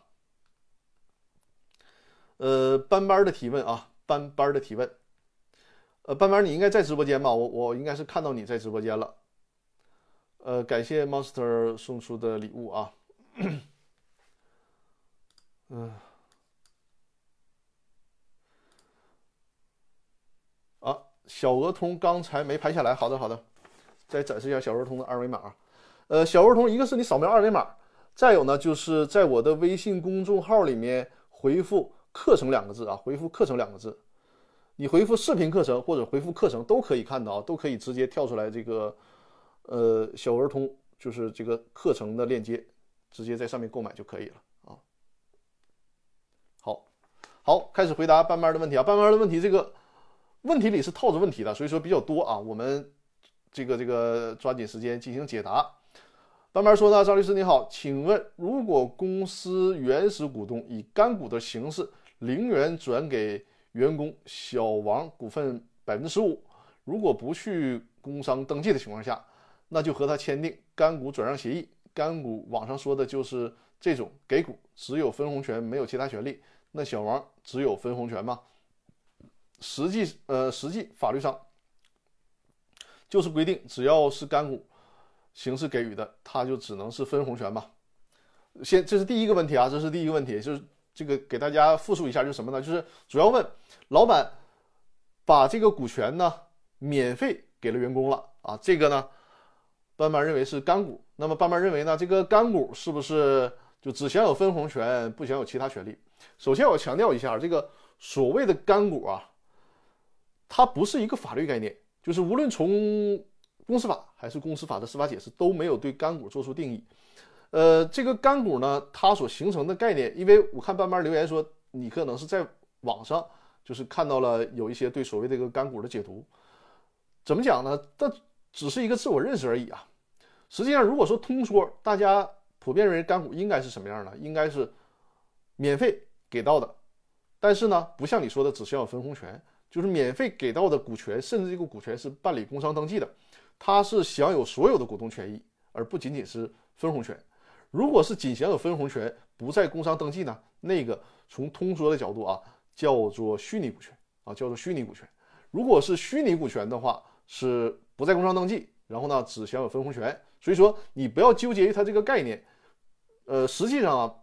A: 呃，班班的提问啊，班班的提问，呃，班班你应该在直播间吧？我我应该是看到你在直播间了，呃，感谢 Monster 送出的礼物啊，嗯，啊，小鹅通刚才没拍下来，好的好的，再展示一下小鹅通的二维码，呃，小鹅通一个是你扫描二维码。再有呢，就是在我的微信公众号里面回复“课程”两个字啊，回复“课程”两个字，你回复“视频课程”或者回复“课程”都可以看到，都可以直接跳出来这个呃小儿童就是这个课程的链接，直接在上面购买就可以了啊。好，好，开始回答班班的问题啊，班班的问题这个问题里是套着问题的，所以说比较多啊，我们这个这个抓紧时间进行解答。班班说呢，张律师你好，请问如果公司原始股东以干股的形式零元转给员工小王股份百分之十五，如果不去工商登记的情况下，那就和他签订干股转让协议。干股网上说的就是这种给股，只有分红权，没有其他权利。那小王只有分红权吗？实际呃，实际法律上就是规定，只要是干股。形式给予的，他就只能是分红权嘛。先，这是第一个问题啊，这是第一个问题，就是这个给大家复述一下，就是什么呢？就是主要问老板把这个股权呢免费给了员工了啊，这个呢，班班认为是干股。那么班班认为呢，这个干股是不是就只享有分红权，不享有其他权利？首先我强调一下，这个所谓的干股啊，它不是一个法律概念，就是无论从公司法还是公司法的司法解释都没有对干股做出定义。呃，这个干股呢，它所形成的概念，因为我看斑斑留言说，你可能是在网上就是看到了有一些对所谓这个干股的解读。怎么讲呢？这只是一个自我认识而已啊。实际上，如果说通说，大家普遍认为干股应该是什么样的？应该是免费给到的，但是呢，不像你说的只享有分红权，就是免费给到的股权，甚至这个股权是办理工商登记的。它是享有所有的股东权益，而不仅仅是分红权。如果是仅享有分红权，不在工商登记呢？那个从通说的角度啊，叫做虚拟股权啊，叫做虚拟股权。如果是虚拟股权的话，是不在工商登记，然后呢，只享有分红权。所以说，你不要纠结于它这个概念。呃，实际上啊，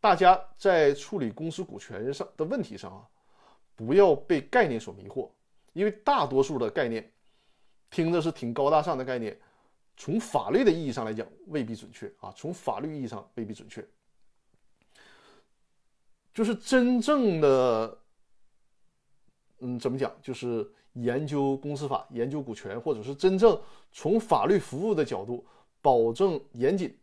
A: 大家在处理公司股权上的问题上啊，不要被概念所迷惑，因为大多数的概念。听着是挺高大上的概念，从法律的意义上来讲未必准确啊，从法律意义上未必准确。就是真正的，嗯，怎么讲？就是研究公司法、研究股权，或者是真正从法律服务的角度保证严谨。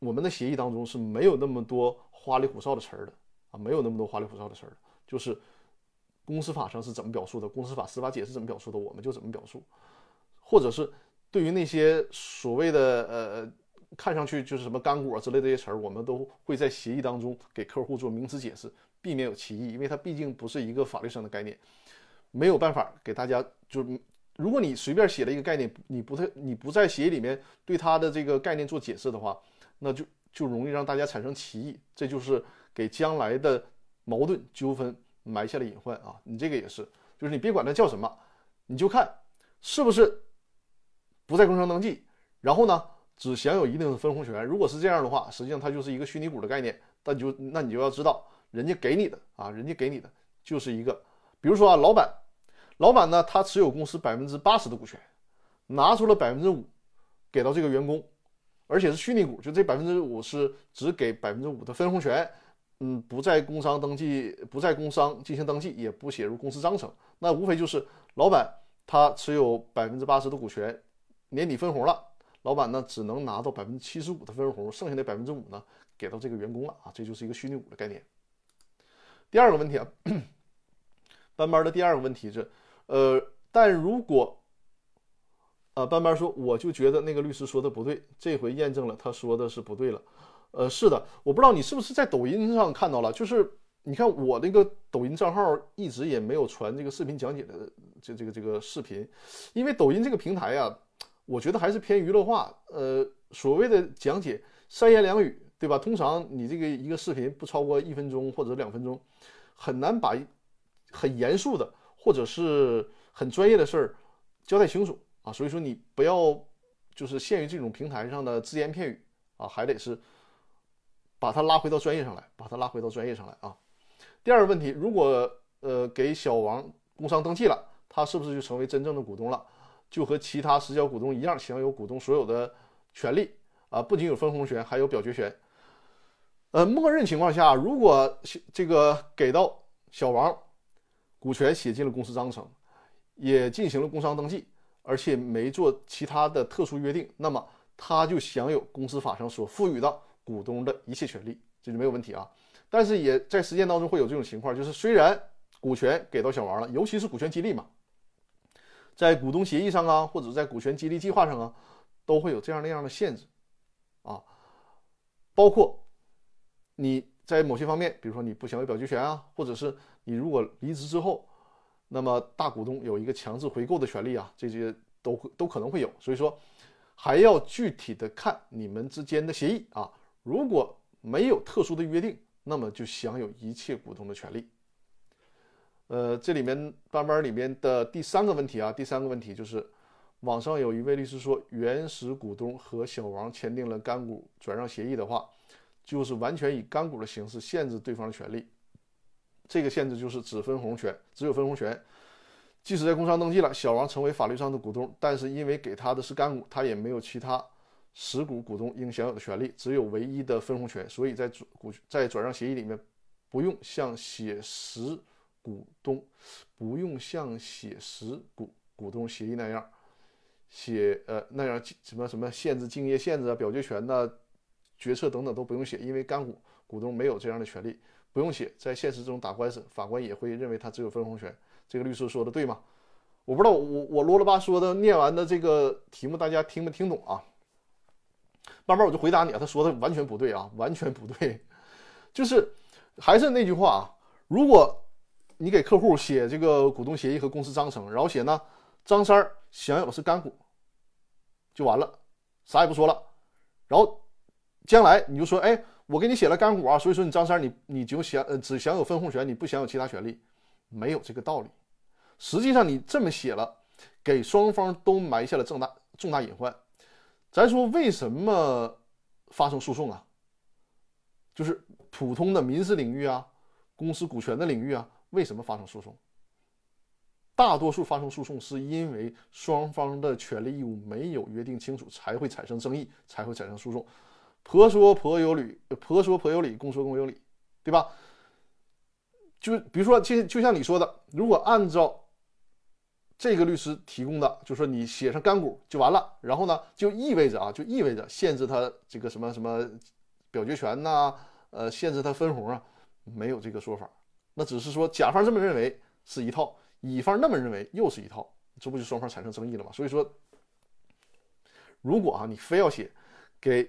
A: 我们的协议当中是没有那么多花里胡哨的词儿的啊，没有那么多花里胡哨的词儿，就是。公司法上是怎么表述的？公司法司法解释怎么表述的？我们就怎么表述，或者是对于那些所谓的呃，看上去就是什么干果之类这些词儿，我们都会在协议当中给客户做名词解释，避免有歧义，因为它毕竟不是一个法律上的概念，没有办法给大家就是，如果你随便写了一个概念，你不太你不在协议里面对它的这个概念做解释的话，那就就容易让大家产生歧义，这就是给将来的矛盾纠纷。埋下了隐患啊！你这个也是，就是你别管它叫什么，你就看是不是不在工商登记，然后呢只享有一定的分红权。如果是这样的话，实际上它就是一个虚拟股的概念。但就那你就要知道，人家给你的啊，人家给你的就是一个比如说啊，老板，老板呢，他持有公司百分之八十的股权，拿出了百分之五给到这个员工，而且是虚拟股，就这百分之五是只给百分之五的分红权，嗯，不在工商登记，不在工商进行登记，也不写入公司章程。那无非就是老板他持有百分之八十的股权，年底分红了，老板呢只能拿到百分之七十五的分红，剩下的百分之五呢给到这个员工了啊，这就是一个虚拟股的概念。第二个问题啊。班班的第二个问题是，呃，但如果，啊，班班说，我就觉得那个律师说的不对，这回验证了他说的是不对了，呃，是的，我不知道你是不是在抖音上看到了，就是你看我那个抖音账号一直也没有传这个视频讲解的这这个这个视频，因为抖音这个平台呀，我觉得还是偏娱乐化，呃，所谓的讲解三言两语，对吧？通常你这个一个视频不超过一分钟或者两分钟，很难把。很严肃的，或者是很专业的事儿，交代清楚啊。所以说你不要就是限于这种平台上的只言片语啊，还得是把它拉回到专业上来，把它拉回到专业上来啊。第二个问题，如果呃给小王工商登记了，他是不是就成为真正的股东了？就和其他实缴股东一样，享有股东所有的权利啊，不仅有分红权，还有表决权。呃，默认情况下，如果这个给到小王。股权写进了公司章程，也进行了工商登记，而且没做其他的特殊约定，那么他就享有公司法上所赋予的股东的一切权利，这就没有问题啊。但是也在实践当中会有这种情况，就是虽然股权给到小王了，尤其是股权激励嘛，在股东协议上啊，或者在股权激励计划上啊，都会有这样那样的限制啊，包括你。在某些方面，比如说你不享有表决权啊，或者是你如果离职之后，那么大股东有一个强制回购的权利啊，这些都会都可能会有。所以说，还要具体的看你们之间的协议啊。如果没有特殊的约定，那么就享有一切股东的权利。呃，这里面班班里面的第三个问题啊，第三个问题就是，网上有一位律师说，原始股东和小王签订了干股转让协议的话。就是完全以干股的形式限制对方的权利，这个限制就是只分红权，只有分红权。即使在工商登记了，小王成为法律上的股东，但是因为给他的是干股，他也没有其他实股股东应享有的权利，只有唯一的分红权。所以在股在转让协议里面，不用像写实股东，不用像写实股股东协议那样写呃那样什么什么限制竞业限制啊表决权呐。决策等等都不用写，因为干股股东没有这样的权利，不用写。在现实中打官司，法官也会认为他只有分红权。这个律师说的对吗？我不知道，我我啰啰吧嗦的念完的这个题目，大家听没听懂啊？慢慢我就回答你啊，他说的完全不对啊，完全不对。就是还是那句话啊，如果你给客户写这个股东协议和公司章程，然后写呢张三儿享有的是干股，就完了，啥也不说了，然后。将来你就说，哎，我给你写了干股啊，所以说你张三，你你就享呃只享有分红权，你不享有其他权利，没有这个道理。实际上你这么写了，给双方都埋下了重大重大隐患。咱说为什么发生诉讼啊？就是普通的民事领域啊，公司股权的领域啊，为什么发生诉讼？大多数发生诉讼是因为双方的权利义务没有约定清楚，才会产生争议，才会产生诉讼。婆说婆有理，婆说婆有理，公说公有理，对吧？就比如说，就就像你说的，如果按照这个律师提供的，就说你写上干股就完了，然后呢，就意味着啊，就意味着限制他这个什么什么表决权呐，呃，限制他分红啊，没有这个说法。那只是说甲方这么认为是一套，乙方那么认为又是一套，这不就双方产生争议了吗？所以说，如果啊，你非要写给。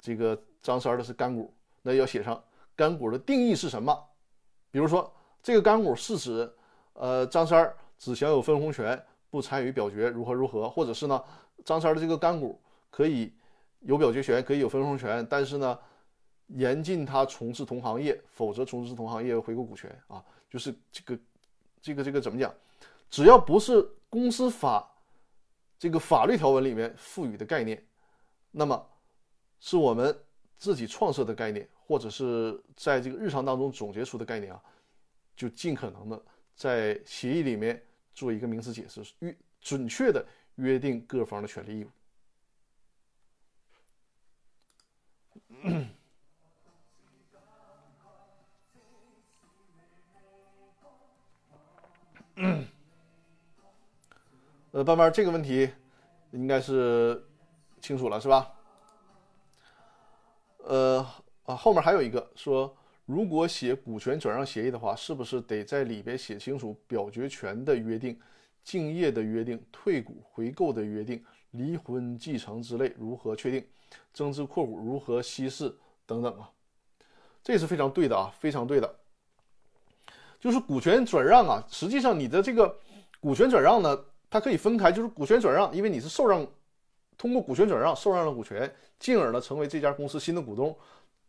A: 这个张三的是干股，那要写上干股的定义是什么？比如说，这个干股是指，呃，张三只享有分红权，不参与表决，如何如何？或者是呢，张三的这个干股可以有表决权，可以有分红权，但是呢，严禁他从事同行业，否则从事同行业回购股权啊。就是这个，这个，这个怎么讲？只要不是公司法这个法律条文里面赋予的概念，那么。是我们自己创设的概念，或者是在这个日常当中总结出的概念啊，就尽可能的在协议里面做一个名词解释，约准确的约定各方的权利义务。呃，班班，这个问题应该是清楚了，是吧？呃啊，后面还有一个说，如果写股权转让协议的话，是不是得在里边写清楚表决权的约定、竞业的约定、退股回购的约定、离婚继承之类如何确定、增资扩股如何稀释等等啊？这是非常对的啊，非常对的。就是股权转让啊，实际上你的这个股权转让呢？它可以分开，就是股权转让，因为你是受让，通过股权转让受让了股权，进而呢成为这家公司新的股东，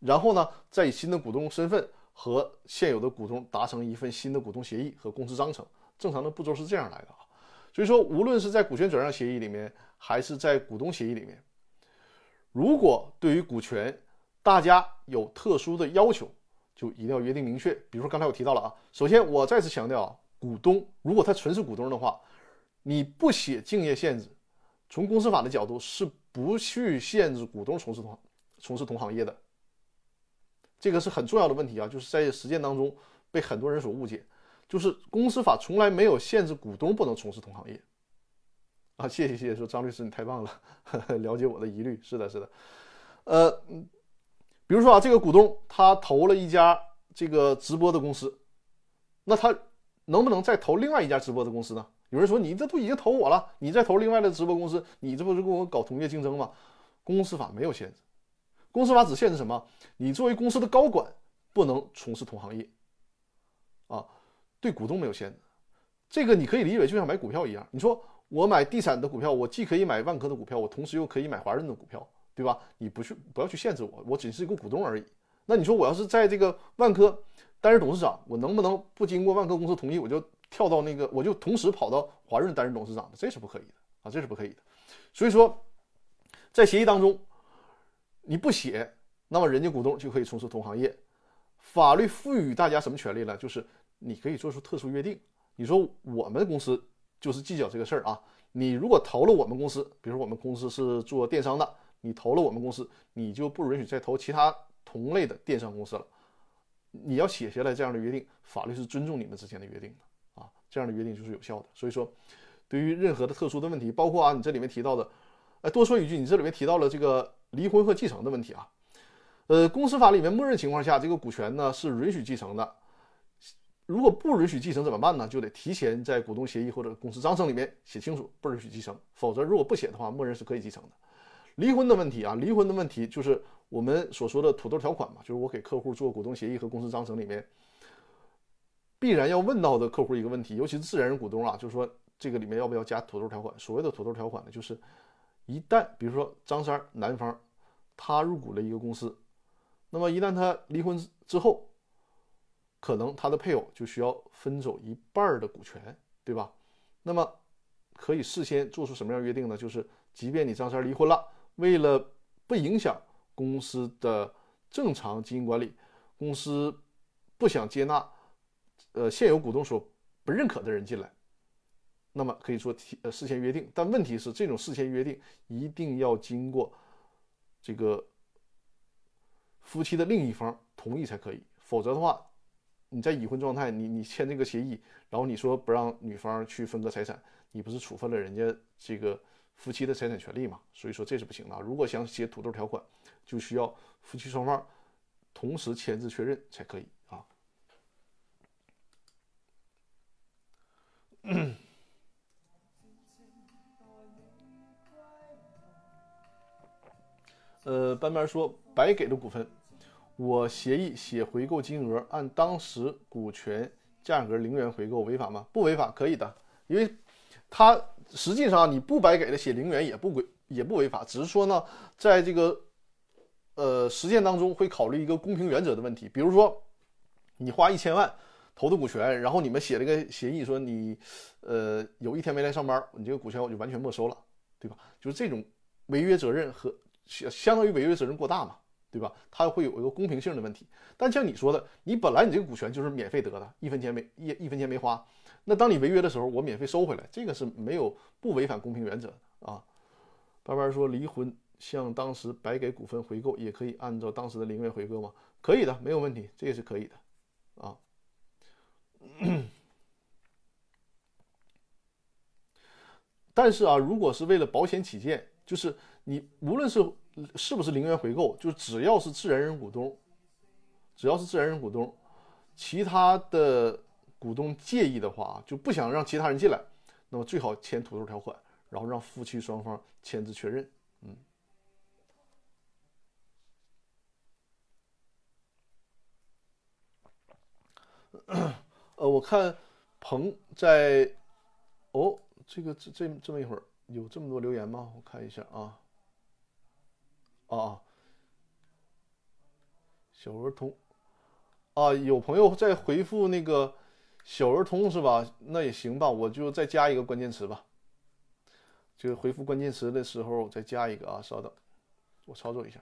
A: 然后呢再以新的股东身份和现有的股东达成一份新的股东协议和公司章程。正常的步骤是这样来的啊。所以说，无论是在股权转让协议里面，还是在股东协议里面，如果对于股权大家有特殊的要求，就一定要约定明确。比如说刚才我提到了啊，首先我再次强调啊，股东如果他纯是股东的话。你不写竞业限制，从公司法的角度是不去限制股东从事同从事同行业的，这个是很重要的问题啊！就是在实践当中被很多人所误解，就是公司法从来没有限制股东不能从事同行业啊！谢谢谢谢，说张律师你太棒了呵呵，了解我的疑虑，是的是的，呃，比如说啊，这个股东他投了一家这个直播的公司，那他能不能再投另外一家直播的公司呢？有人说你这都已经投我了，你再投另外的直播公司，你这不是跟我搞同业竞争吗？公司法没有限制，公司法只限制什么？你作为公司的高管不能从事同行业，啊，对股东没有限制。这个你可以理解就像买股票一样，你说我买地产的股票，我既可以买万科的股票，我同时又可以买华润的股票，对吧？你不去不要去限制我，我只是一个股东而已。那你说我要是在这个万科担任董事长，我能不能不经过万科公司同意我就？跳到那个，我就同时跑到华润担任董事长的，这是不可以的啊，这是不可以的。所以说，在协议当中，你不写，那么人家股东就可以从事同行业。法律赋予大家什么权利呢？就是你可以做出特殊约定。你说我们公司就是计较这个事儿啊，你如果投了我们公司，比如我们公司是做电商的，你投了我们公司，你就不允许再投其他同类的电商公司了。你要写下来这样的约定，法律是尊重你们之间的约定的。这样的约定就是有效的。所以说，对于任何的特殊的问题，包括啊，你这里面提到的，呃，多说一句，你这里面提到了这个离婚和继承的问题啊。呃，公司法里面默认情况下，这个股权呢是允许继承的。如果不允许继承怎么办呢？就得提前在股东协议或者公司章程里面写清楚不允许继承。否则，如果不写的话，默认是可以继承的。离婚的问题啊，离婚的问题就是我们所说的土豆条款嘛，就是我给客户做股东协议和公司章程里面。必然要问到的客户一个问题，尤其是自然人股东啊，就是说这个里面要不要加土豆条款？所谓的土豆条款呢，就是一旦比如说张三男方他入股了一个公司，那么一旦他离婚之后，可能他的配偶就需要分走一半的股权，对吧？那么可以事先做出什么样约定呢？就是即便你张三离婚了，为了不影响公司的正常经营管理，公司不想接纳。呃，现有股东所不认可的人进来，那么可以说提呃事先约定，但问题是这种事先约定一定要经过这个夫妻的另一方同意才可以，否则的话，你在已婚状态，你你签这个协议，然后你说不让女方去分割财产，你不是处分了人家这个夫妻的财产权利吗？所以说这是不行的。如果想写土豆条款，就需要夫妻双方同时签字确认才可以啊。呃，班班说白给的股份，我协议写回购金额按当时股权价格零元回购违法吗？不违法，可以的，因为他实际上你不白给的写零元也不违也不违法，只是说呢，在这个呃实践当中会考虑一个公平原则的问题，比如说你花一千万。投的股权，然后你们写了个协议，说你，呃，有一天没来上班，你这个股权我就完全没收了，对吧？就是这种违约责任和相相当于违约责任过大嘛，对吧？它会有一个公平性的问题。但像你说的，你本来你这个股权就是免费得的，一分钱没一一分钱没花，那当你违约的时候，我免费收回来，这个是没有不违反公平原则的啊。班班说离婚向当时白给股份回购，也可以按照当时的零元回购吗？可以的，没有问题，这个是可以的啊。但是啊，如果是为了保险起见，就是你无论是是不是零元回购，就只要是自然人股东，只要是自然人股东，其他的股东介意的话，就不想让其他人进来，那么最好签土豆条款，然后让夫妻双方签字确认。嗯。呃，我看鹏在，哦。这个这这这么一会儿有这么多留言吗？我看一下啊。啊，小儿童啊，有朋友在回复那个小儿童是吧？那也行吧，我就再加一个关键词吧。就回复关键词的时候再加一个啊，稍等，我操作一下。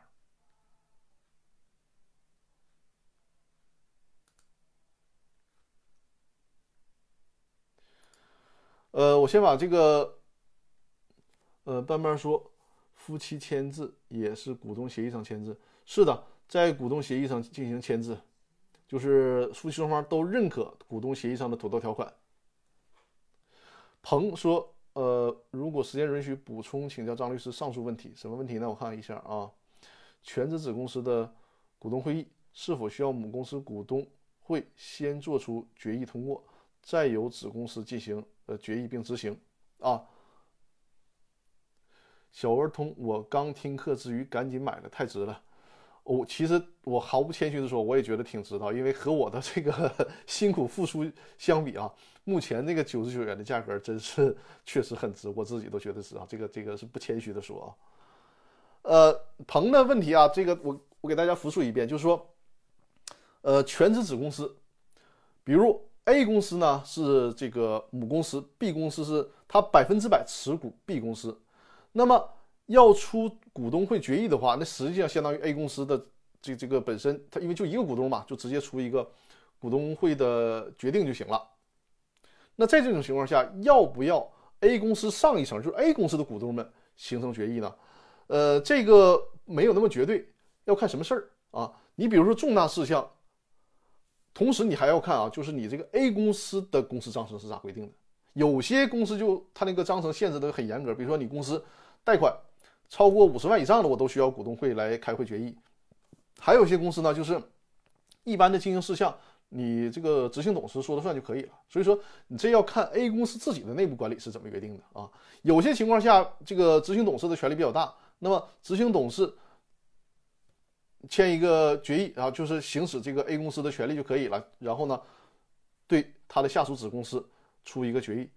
A: 呃，我先把这个，呃，班班说，夫妻签字也是股东协议上签字，是的，在股东协议上进行签字，就是夫妻双方都认可股东协议上的土豆条款。鹏说，呃，如果时间允许，补充请教张律师上述问题，什么问题呢？我看一下啊，全资子公司的股东会议是否需要母公司股东会先做出决议通过，再由子公司进行？呃，决议并执行啊！小儿童，我刚听课之余赶紧买了，太值了。我其实我毫不谦虚的说，我也觉得挺值的，因为和我的这个 辛苦付出相比啊，目前这个九十九元的价格真是 确实很值，我自己都觉得值啊。这个这个是不谦虚的说啊。呃，鹏的问题啊，这个我我给大家复述一遍，就是说，呃，全资子公司，比如。A 公司呢是这个母公司，B 公司是它百分之百持股 B 公司，那么要出股东会决议的话，那实际上相当于 A 公司的这这个本身，它因为就一个股东嘛，就直接出一个股东会的决定就行了。那在这种情况下，要不要 A 公司上一层，就是 A 公司的股东们形成决议呢？呃，这个没有那么绝对，要看什么事儿啊。你比如说重大事项。同时，你还要看啊，就是你这个 A 公司的公司章程是咋规定的？有些公司就它那个章程限制的很严格，比如说你公司贷款超过五十万以上的，我都需要股东会来开会决议。还有些公司呢，就是一般的经营事项，你这个执行董事说了算就可以了。所以说，你这要看 A 公司自己的内部管理是怎么约定的啊。有些情况下，这个执行董事的权力比较大，那么执行董事。签一个决议，然后就是行使这个 A 公司的权利就可以了。然后呢，对他的下属子公司出一个决议，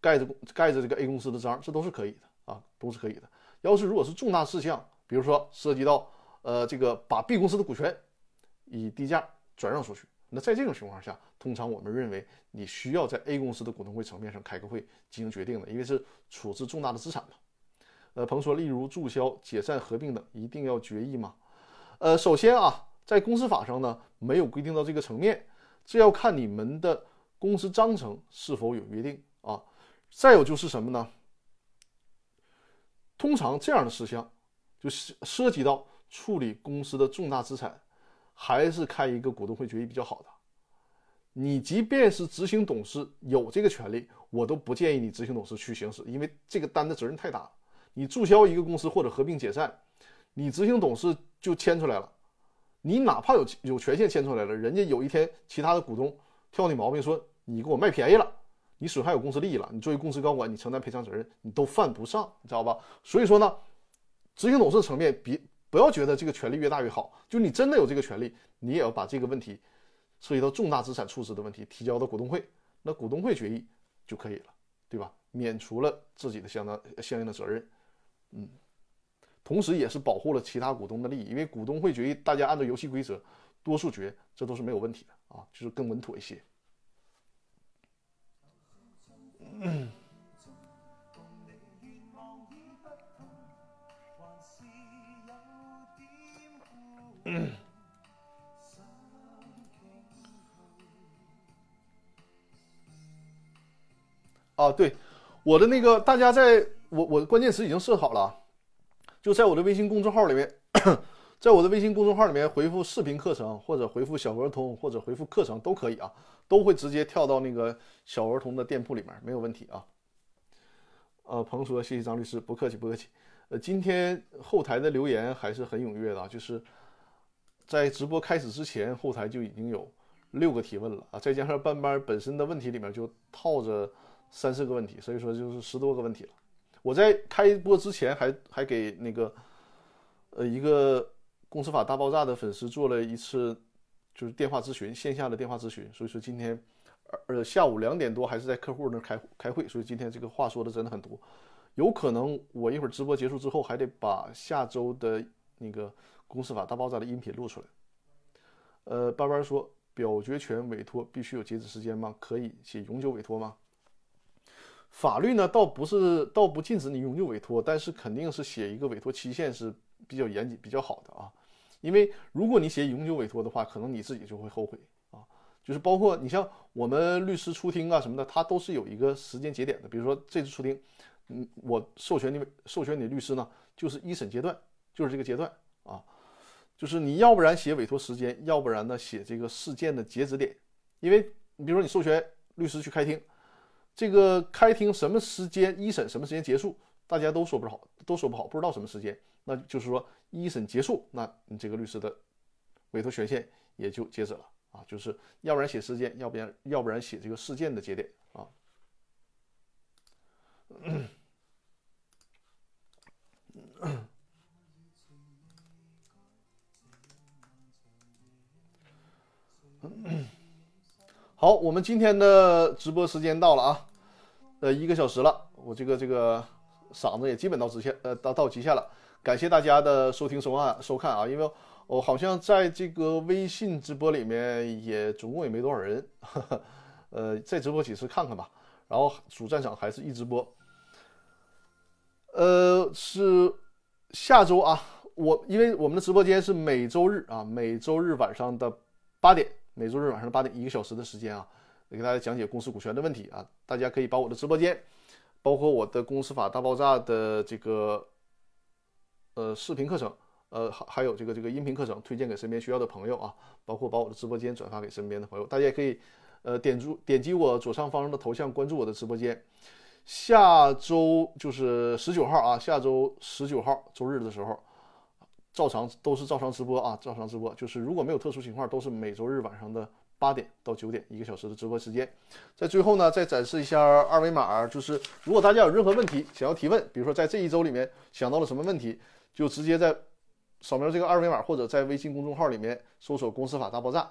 A: 盖着盖着这个 A 公司的章，这都是可以的啊，都是可以的。要是如果是重大事项，比如说涉及到呃这个把 B 公司的股权以低价转让出去，那在这种情况下，通常我们认为你需要在 A 公司的股东会层面上开个会进行决定的，因为是处置重大的资产嘛。呃，鹏说，例如注销、解散、合并等，一定要决议吗？呃，首先啊，在公司法上呢，没有规定到这个层面，这要看你们的公司章程是否有约定啊。再有就是什么呢？通常这样的事项，就是涉及到处理公司的重大资产，还是开一个股东会决议比较好的。你即便是执行董事有这个权利，我都不建议你执行董事去行使，因为这个担的责任太大。你注销一个公司或者合并解散。你执行董事就签出来了，你哪怕有有权限签出来了，人家有一天其他的股东挑你毛病，说你给我卖便宜了，你损害我公司利益了，你作为公司高管，你承担赔偿责任，你都犯不上，你知道吧？所以说呢，执行董事层面，别不要觉得这个权利越大越好，就你真的有这个权利，你也要把这个问题涉及到重大资产处置的问题提交到股东会，那股东会决议就可以了，对吧？免除了自己的相当相应的责任，嗯。同时，也是保护了其他股东的利益，因为股东会决议，大家按照游戏规则，多数决，这都是没有问题的啊，就是更稳妥一些。嗯啊，对，我的那个大家在我我的关键词已经设好了，就在我的微信公众号里面，在我的微信公众号里面回复视频课程或者回复小儿童或者回复课程都可以啊，都会直接跳到那个小儿童的店铺里面，没有问题啊。呃，鹏说谢谢张律师，不客气不客气。呃，今天后台的留言还是很踊跃的，就是在直播开始之前，后台就已经有六个提问了啊，再加上班班本身的问题里面就套着三四个问题，所以说就是十多个问题了。我在开播之前还还给那个呃一个公司法大爆炸的粉丝做了一次就是电话咨询，线下的电话咨询，所以说今天。呃，下午两点多还是在客户那开开会，所以今天这个话说的真的很多，有可能我一会儿直播结束之后还得把下周的那个公司法大爆炸的音频录出来。呃，班班说表决权委托必须有截止时间吗？可以写永久委托吗？法律呢倒不是倒不禁止你永久委托，但是肯定是写一个委托期限是比较严谨比较好的啊，因为如果你写永久委托的话，可能你自己就会后悔啊。就是包括你像我们律师出庭啊什么的，它都是有一个时间节点的。比如说这次出庭，嗯，我授权你委授权你律师呢，就是一审阶段，就是这个阶段啊。就是你要不然写委托时间，要不然呢写这个事件的截止点。因为你比如说你授权律师去开庭，这个开庭什么时间一审什么时间结束，大家都说不好，都说不好，不知道什么时间。那就是说一审结束，那你这个律师的委托权限也就截止了。啊，就是要不然写事件，要不然要不然写这个事件的节点啊。好，我们今天的直播时间到了啊，呃，一个小时了，我这个这个嗓子也基本到极限，呃，到到极限了。感谢大家的收听收看收看啊，因为。我好像在这个微信直播里面也总共也没多少人，呃，再直播几次看看吧。然后主战场还是一直播，呃，是下周啊，我因为我们的直播间是每周日啊，每周日晚上的八点，每周日晚上的八点一个小时的时间啊，给大家讲解公司股权的问题啊，大家可以把我的直播间，包括我的公司法大爆炸的这个呃视频课程。呃，还还有这个这个音频课程推荐给身边需要的朋友啊，包括把我的直播间转发给身边的朋友，大家也可以，呃，点住点击我左上方的头像关注我的直播间。下周就是十九号啊，下周十九号周日的时候，照常都是照常直播啊，照常直播。就是如果没有特殊情况，都是每周日晚上的八点到九点一个小时的直播时间。在最后呢，再展示一下二维码，就是如果大家有任何问题想要提问，比如说在这一周里面想到了什么问题，就直接在。扫描这个二维码，或者在微信公众号里面搜索“公司法大爆炸”，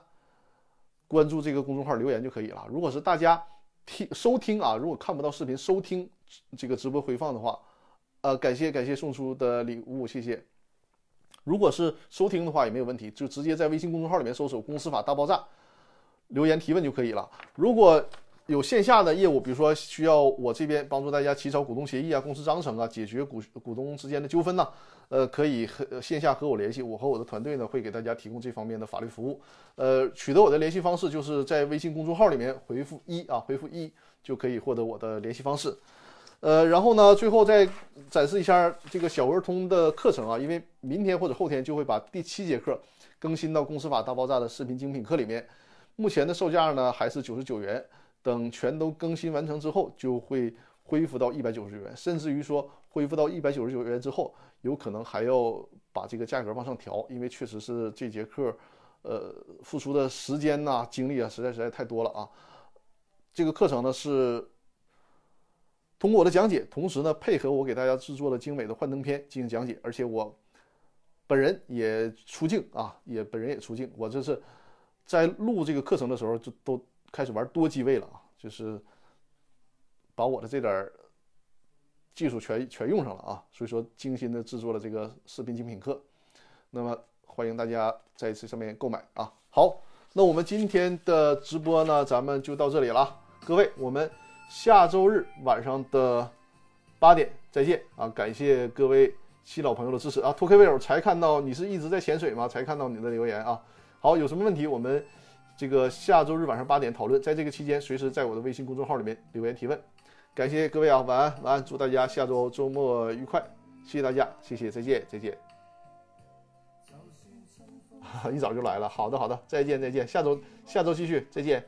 A: 关注这个公众号留言就可以了。如果是大家听收听啊，如果看不到视频收听这个直播回放的话，呃，感谢感谢送出的礼物，谢谢。如果是收听的话也没有问题，就直接在微信公众号里面搜索“公司法大爆炸”，留言提问就可以了。如果有线下的业务，比如说需要我这边帮助大家起草股东协议啊、公司章程啊，解决股股东之间的纠纷呢。呃，可以和线下和我联系，我和我的团队呢会给大家提供这方面的法律服务。呃，取得我的联系方式就是在微信公众号里面回复一啊，回复一就可以获得我的联系方式。呃，然后呢，最后再展示一下这个小儿通的课程啊，因为明天或者后天就会把第七节课更新到公司法大爆炸的视频精品课里面。目前的售价呢还是九十九元，等全都更新完成之后就会恢复到一百九十元，甚至于说恢复到一百九十九元之后。有可能还要把这个价格往上调，因为确实是这节课，呃，付出的时间呐、精力啊，实在实在太多了啊。这个课程呢是通过我的讲解，同时呢配合我给大家制作了精美的幻灯片进行讲解，而且我本人也出镜啊，也本人也出镜。我这是在录这个课程的时候就都开始玩多机位了啊，就是把我的这点。技术全全用上了啊，所以说精心的制作了这个视频精品课，那么欢迎大家在这上面购买啊。好，那我们今天的直播呢，咱们就到这里了，各位，我们下周日晚上的八点再见啊！感谢各位新老朋友的支持啊。托 K 位友才看到你是一直在潜水吗？才看到你的留言啊。好，有什么问题我们这个下周日晚上八点讨论，在这个期间随时在我的微信公众号里面留言提问。感谢各位啊，晚安晚安，祝大家下周周末愉快，谢谢大家，谢谢，再见再见。一早就来了，好的好的，再见再见，下周下周继续，再见。